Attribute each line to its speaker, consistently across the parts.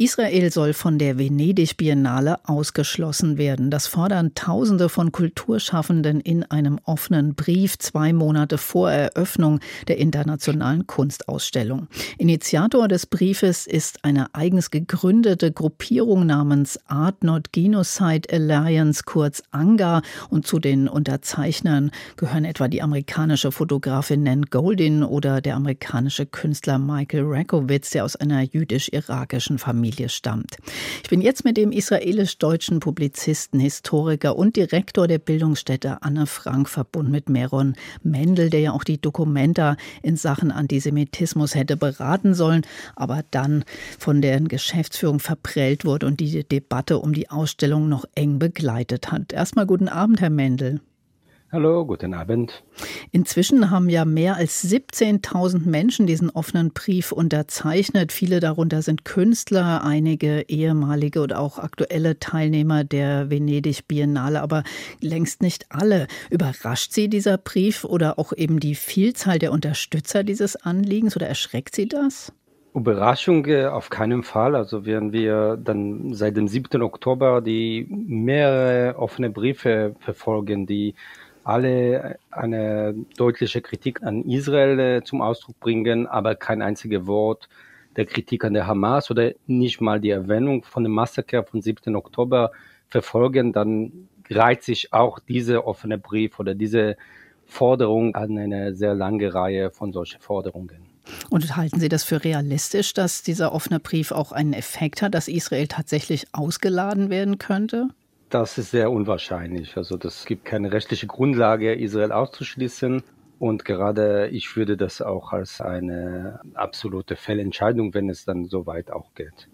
Speaker 1: Israel soll von der Venedig-Biennale ausgeschlossen werden. Das fordern Tausende von Kulturschaffenden in einem offenen Brief zwei Monate vor Eröffnung der internationalen Kunstausstellung. Initiator des Briefes ist eine eigens gegründete Gruppierung namens Art Not Genocide Alliance, kurz ANGA. Und zu den Unterzeichnern gehören etwa die amerikanische Fotografin Nan Goldin oder der amerikanische Künstler Michael Rakowitz, der aus einer jüdisch-irakischen Familie Familie stammt. Ich bin jetzt mit dem israelisch-deutschen Publizisten, Historiker und Direktor der Bildungsstätte Anne Frank verbunden mit Meron Mendel, der ja auch die Dokumenta in Sachen Antisemitismus hätte beraten sollen, aber dann von deren Geschäftsführung verprellt wurde und die Debatte um die Ausstellung noch eng begleitet hat. Erstmal guten Abend, Herr Mendel.
Speaker 2: Hallo, guten Abend.
Speaker 1: Inzwischen haben ja mehr als 17.000 Menschen diesen offenen Brief unterzeichnet. Viele darunter sind Künstler, einige ehemalige oder auch aktuelle Teilnehmer der Venedig Biennale, aber längst nicht alle. Überrascht Sie dieser Brief oder auch eben die Vielzahl der Unterstützer dieses Anliegens oder erschreckt Sie das?
Speaker 2: Überraschung auf keinen Fall. Also werden wir dann seit dem 7. Oktober die mehrere offene Briefe verfolgen, die alle eine deutliche Kritik an Israel äh, zum Ausdruck bringen, aber kein einziges Wort der Kritik an der Hamas oder nicht mal die Erwähnung von dem Massaker vom 7. Oktober verfolgen, dann reiht sich auch dieser offene Brief oder diese Forderung an eine sehr lange Reihe von solchen Forderungen.
Speaker 1: Und halten Sie das für realistisch, dass dieser offene Brief auch einen Effekt hat, dass Israel tatsächlich ausgeladen werden könnte?
Speaker 2: Das ist sehr unwahrscheinlich. Also das gibt keine rechtliche Grundlage, Israel auszuschließen. Und gerade ich würde das auch als eine absolute Fehlentscheidung, wenn es dann so weit auch geht.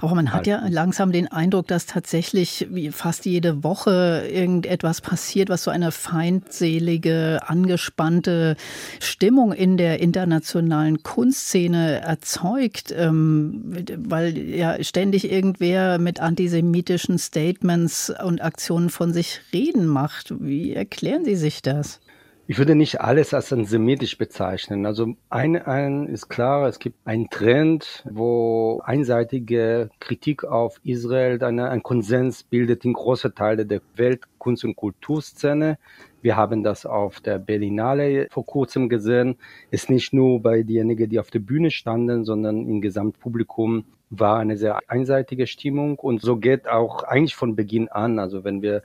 Speaker 1: Aber man hat ja langsam den Eindruck, dass tatsächlich fast jede Woche irgendetwas passiert, was so eine feindselige, angespannte Stimmung in der internationalen Kunstszene erzeugt, ähm, weil ja ständig irgendwer mit antisemitischen Statements und Aktionen von sich reden macht. Wie erklären Sie sich das?
Speaker 2: Ich würde nicht alles als antisemitisch bezeichnen. Also ein, ein ist klar, es gibt einen Trend, wo einseitige Kritik auf Israel eine, ein Konsens bildet in große Teile der Weltkunst- und Kulturszene. Wir haben das auf der Berlinale vor kurzem gesehen. Es ist nicht nur bei denjenigen, die auf der Bühne standen, sondern im Gesamtpublikum war eine sehr einseitige Stimmung. Und so geht auch eigentlich von Beginn an. Also wenn wir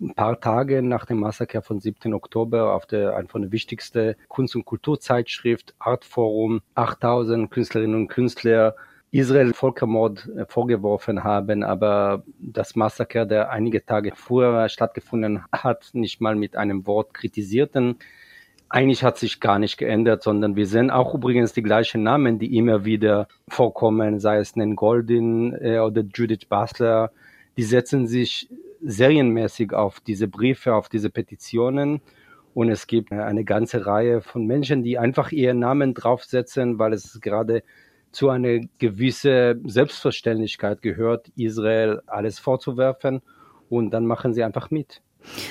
Speaker 2: ein paar Tage nach dem Massaker von 7. Oktober auf der einfach eine wichtigste Kunst- und Kulturzeitschrift Artforum 8000 Künstlerinnen und Künstler Israel Völkermord äh, vorgeworfen haben, aber das Massaker, der einige Tage vorher stattgefunden hat, nicht mal mit einem Wort kritisierten. Eigentlich hat sich gar nicht geändert, sondern wir sehen auch übrigens die gleichen Namen, die immer wieder vorkommen, sei es Nen Goldin äh, oder Judith Basler. Die setzen sich serienmäßig auf diese Briefe, auf diese Petitionen. Und es gibt eine ganze Reihe von Menschen, die einfach ihren Namen draufsetzen, weil es gerade zu einer gewissen Selbstverständlichkeit gehört, Israel alles vorzuwerfen. Und dann machen sie einfach mit.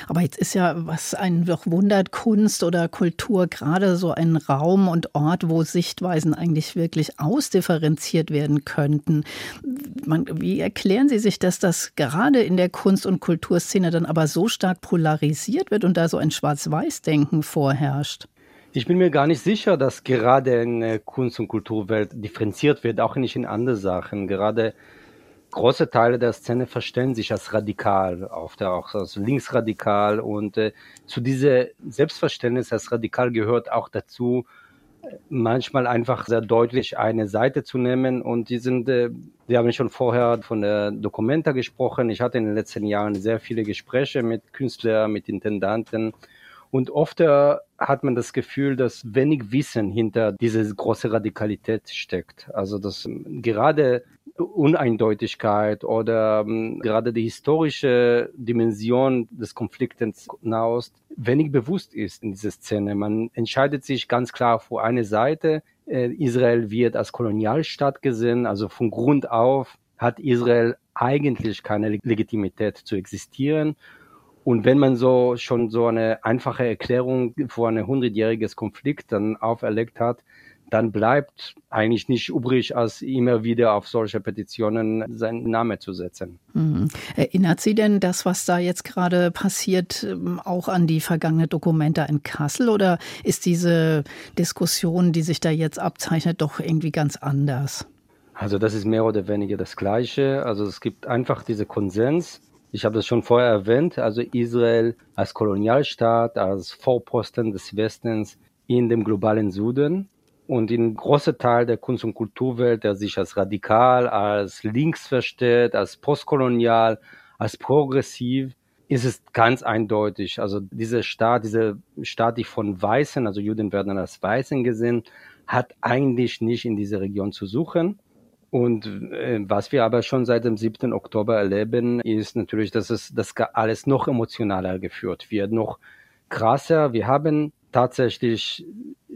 Speaker 1: Aber jetzt ist ja, was einen doch wundert, Kunst oder Kultur gerade so ein Raum und Ort, wo Sichtweisen eigentlich wirklich ausdifferenziert werden könnten. Man, wie erklären Sie sich das, dass gerade in der Kunst- und Kulturszene dann aber so stark polarisiert wird und da so ein Schwarz-Weiß-Denken vorherrscht?
Speaker 2: Ich bin mir gar nicht sicher, dass gerade in der Kunst- und Kulturwelt differenziert wird, auch nicht in andere Sachen. Gerade große Teile der Szene verstehen sich als radikal, oft auch als linksradikal und äh, zu dieser Selbstverständnis als radikal gehört auch dazu, manchmal einfach sehr deutlich eine Seite zu nehmen und die sind, äh, wir haben schon vorher von der Documenta gesprochen. Ich hatte in den letzten Jahren sehr viele Gespräche mit Künstlern, mit Intendanten und oft äh, hat man das Gefühl, dass wenig Wissen hinter dieser große Radikalität steckt. Also dass gerade Uneindeutigkeit oder ähm, gerade die historische Dimension des Konfliktes Nahost wenig bewusst ist in dieser Szene. Man entscheidet sich ganz klar für eine Seite. Äh, Israel wird als Kolonialstaat gesehen, also von Grund auf hat Israel eigentlich keine Legitimität zu existieren. Und wenn man so schon so eine einfache Erklärung vor ein hundertjähriges Konflikt dann auferlegt hat, dann bleibt eigentlich nicht übrig, als immer wieder auf solche Petitionen seinen Namen zu setzen.
Speaker 1: Mhm. Erinnert Sie denn das, was da jetzt gerade passiert, ähm, auch an die vergangene Dokumente in Kassel oder ist diese Diskussion, die sich da jetzt abzeichnet, doch irgendwie ganz anders?
Speaker 2: Also das ist mehr oder weniger das Gleiche. Also es gibt einfach diese Konsens. Ich habe das schon vorher erwähnt. Also Israel als Kolonialstaat, als Vorposten des Westens in dem globalen Süden und ein großer Teil der Kunst- und Kulturwelt, der sich als radikal, als links versteht, als postkolonial, als progressiv, ist es ganz eindeutig. Also dieser Staat, dieser Staat, die von Weißen, also Juden werden als Weißen gesehen, hat eigentlich nicht in dieser Region zu suchen. Und äh, was wir aber schon seit dem 7. Oktober erleben, ist natürlich, dass es das alles noch emotionaler geführt wird, noch krasser. Wir haben tatsächlich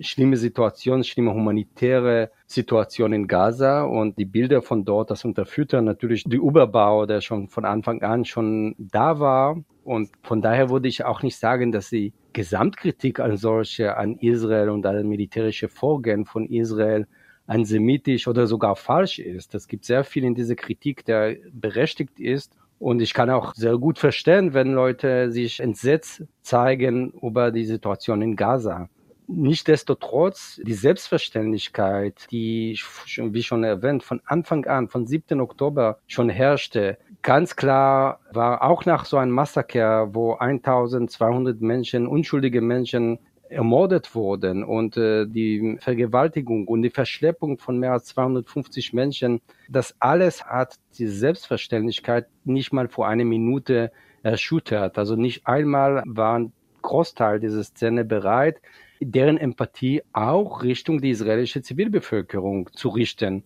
Speaker 2: schlimme Situation, schlimme humanitäre Situation in Gaza und die Bilder von dort, das unterfüttern natürlich die Überbau, der schon von Anfang an schon da war. Und von daher würde ich auch nicht sagen, dass die Gesamtkritik an solche, an Israel und an militärische Vorgehen von Israel antisemitisch oder sogar falsch ist. Es gibt sehr viel in dieser Kritik, der berechtigt ist. Und ich kann auch sehr gut verstehen, wenn Leute sich entsetzt zeigen über die Situation in Gaza. Nichtsdestotrotz, die Selbstverständlichkeit, die, wie schon erwähnt, von Anfang an, von 7. Oktober schon herrschte, ganz klar war auch nach so einem Massaker, wo 1200 Menschen, unschuldige Menschen ermordet wurden und äh, die Vergewaltigung und die Verschleppung von mehr als 250 Menschen, das alles hat die Selbstverständlichkeit nicht mal vor einer Minute erschüttert. Also nicht einmal war ein Großteil dieser Szene bereit, deren Empathie auch Richtung die israelische Zivilbevölkerung zu richten.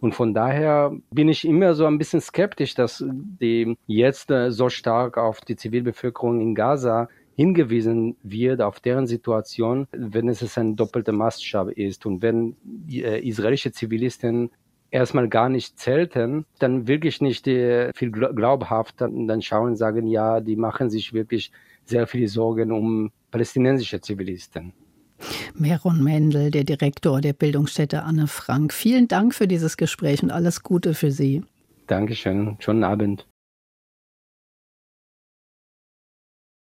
Speaker 2: Und von daher bin ich immer so ein bisschen skeptisch, dass die jetzt äh, so stark auf die Zivilbevölkerung in Gaza hingewiesen wird auf deren Situation, wenn es ein doppelter Maßstab ist und wenn äh, israelische Zivilisten erstmal gar nicht zählten, dann wirklich nicht äh, viel glaubhaft dann, dann schauen und sagen, ja, die machen sich wirklich sehr viele Sorgen um palästinensische Zivilisten.
Speaker 1: Meron Mendel, der Direktor der Bildungsstätte Anne Frank. Vielen Dank für dieses Gespräch und alles Gute für Sie.
Speaker 2: Dankeschön. Schönen Abend.